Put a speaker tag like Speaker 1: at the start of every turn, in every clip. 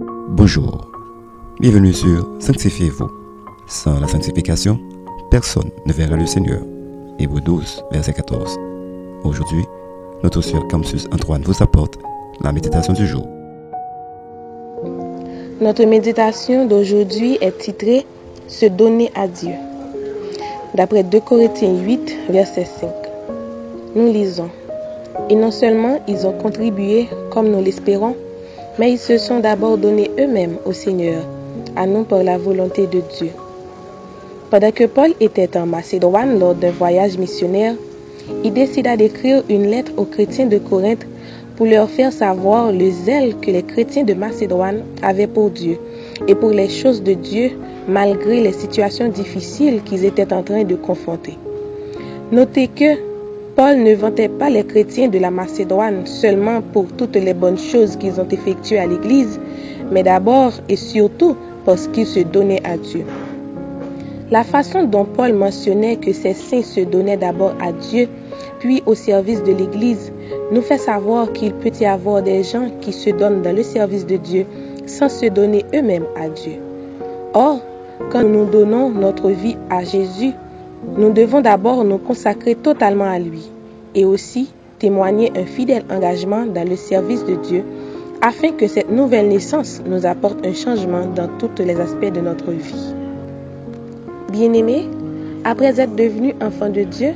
Speaker 1: Bonjour, bienvenue sur Sanctifiez-vous. Sans la sanctification, personne ne verra le Seigneur. Hébreu 12, verset 14. Aujourd'hui, notre sœur Campus Antoine vous apporte la méditation du jour.
Speaker 2: Notre méditation d'aujourd'hui est titrée Se donner à Dieu. D'après 2 Corinthiens 8, verset 5. Nous lisons. Et non seulement ils ont contribué comme nous l'espérons, mais ils se sont d'abord donnés eux-mêmes au Seigneur, à nous par la volonté de Dieu. Pendant que Paul était en Macédoine lors d'un voyage missionnaire, il décida d'écrire une lettre aux chrétiens de Corinthe pour leur faire savoir le zèle que les chrétiens de Macédoine avaient pour Dieu et pour les choses de Dieu malgré les situations difficiles qu'ils étaient en train de confronter. Notez que Paul ne vantait pas les chrétiens de la Macédoine seulement pour toutes les bonnes choses qu'ils ont effectuées à l'Église, mais d'abord et surtout parce qu'ils se donnaient à Dieu. La façon dont Paul mentionnait que ces saints se donnaient d'abord à Dieu, puis au service de l'Église, nous fait savoir qu'il peut y avoir des gens qui se donnent dans le service de Dieu sans se donner eux-mêmes à Dieu. Or, quand nous donnons notre vie à Jésus, nous devons d'abord nous consacrer totalement à lui et aussi témoigner un fidèle engagement dans le service de Dieu afin que cette nouvelle naissance nous apporte un changement dans tous les aspects de notre vie. Bien-aimés, après être devenu enfant de Dieu,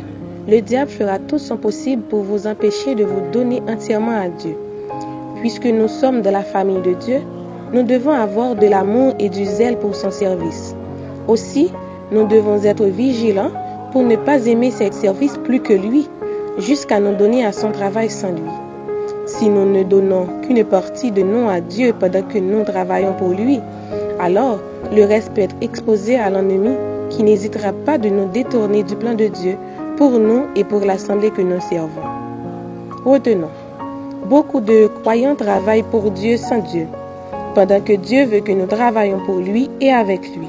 Speaker 2: le diable fera tout son possible pour vous empêcher de vous donner entièrement à Dieu. Puisque nous sommes de la famille de Dieu, nous devons avoir de l'amour et du zèle pour son service. Aussi, nous devons être vigilants pour ne pas aimer ses services plus que lui, jusqu'à nous donner à son travail sans lui. Si nous ne donnons qu'une partie de nous à Dieu pendant que nous travaillons pour lui, alors le reste peut être exposé à l'ennemi qui n'hésitera pas de nous détourner du plan de Dieu pour nous et pour l'assemblée que nous servons. Retenons, beaucoup de croyants travaillent pour Dieu sans Dieu, pendant que Dieu veut que nous travaillions pour lui et avec lui.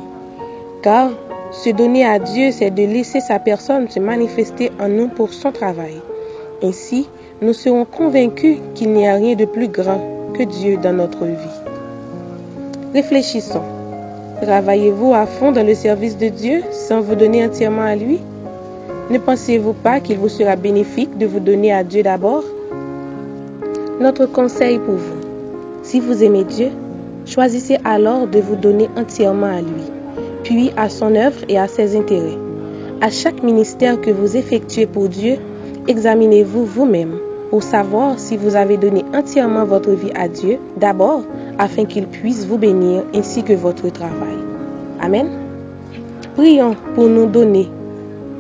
Speaker 2: Car se donner à Dieu, c'est de laisser sa personne se manifester en nous pour son travail. Ainsi, nous serons convaincus qu'il n'y a rien de plus grand que Dieu dans notre vie. Réfléchissons. Travaillez-vous à fond dans le service de Dieu sans vous donner entièrement à lui? Ne pensez-vous pas qu'il vous sera bénéfique de vous donner à Dieu d'abord? Notre conseil pour vous, si vous aimez Dieu, choisissez alors de vous donner entièrement à lui puis à son œuvre et à ses intérêts. À chaque ministère que vous effectuez pour Dieu, examinez-vous vous-même pour savoir si vous avez donné entièrement votre vie à Dieu d'abord afin qu'il puisse vous bénir ainsi que votre travail. Amen. Prions pour nous donner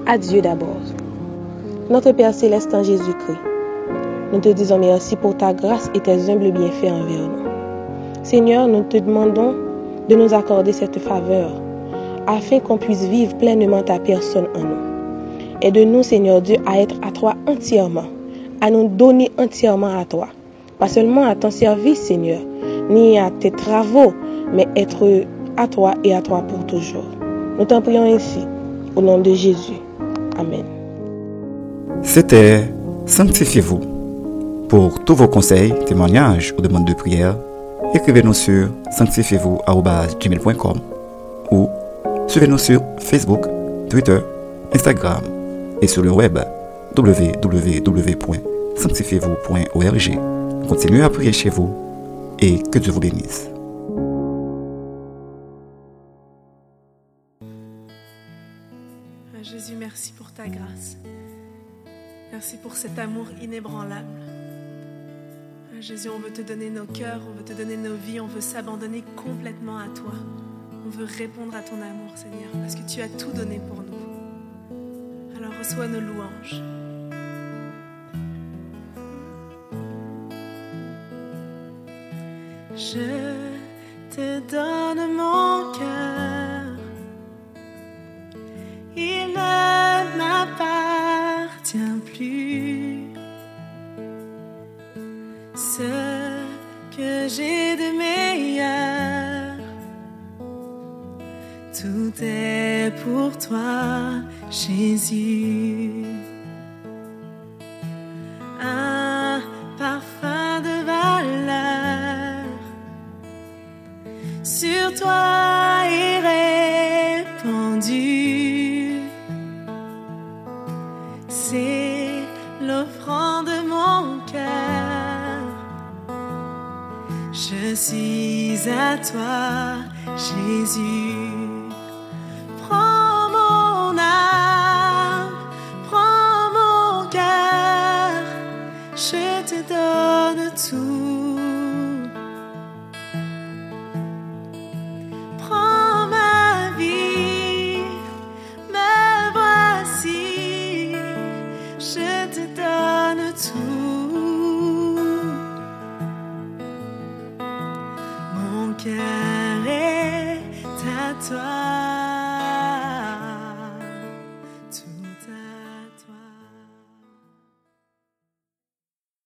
Speaker 2: à Dieu d'abord. Notre Père céleste en Jésus-Christ, nous te disons merci pour ta grâce et tes humbles bienfaits envers nous. Seigneur, nous te demandons de nous accorder cette faveur afin qu'on puisse vivre pleinement ta personne en nous. Aide-nous, Seigneur Dieu, à être à toi entièrement, à nous donner entièrement à toi. Pas seulement à ton service, Seigneur, ni à tes travaux, mais être à toi et à toi pour toujours. Nous t'en prions ainsi, au nom de Jésus. Amen.
Speaker 1: C'était Sanctifiez-vous. Pour tous vos conseils, témoignages ou demandes de prière, écrivez-nous sur sanctifiez-vous.com ou Suivez-nous sur Facebook, Twitter, Instagram et sur le web www.sanctifiez-vous.org. Continuez à prier chez vous et que Dieu vous bénisse.
Speaker 3: Jésus, merci pour ta grâce. Merci pour cet amour inébranlable. Jésus, on veut te donner nos cœurs, on veut te donner nos vies, on veut s'abandonner complètement à toi. On veut répondre à ton amour, Seigneur, parce que tu as tout donné pour nous. Alors reçois nos louanges. Je te donne mon cœur. Il ne m'appartient plus. Ce que j'ai Tout est pour toi, Jésus. Un parfum de valeur sur toi est répandu. C'est l'offrande de mon cœur. Je suis à toi, Jésus. Prends ma vie, me voici, je te donne tout. Mon cœur est à toi.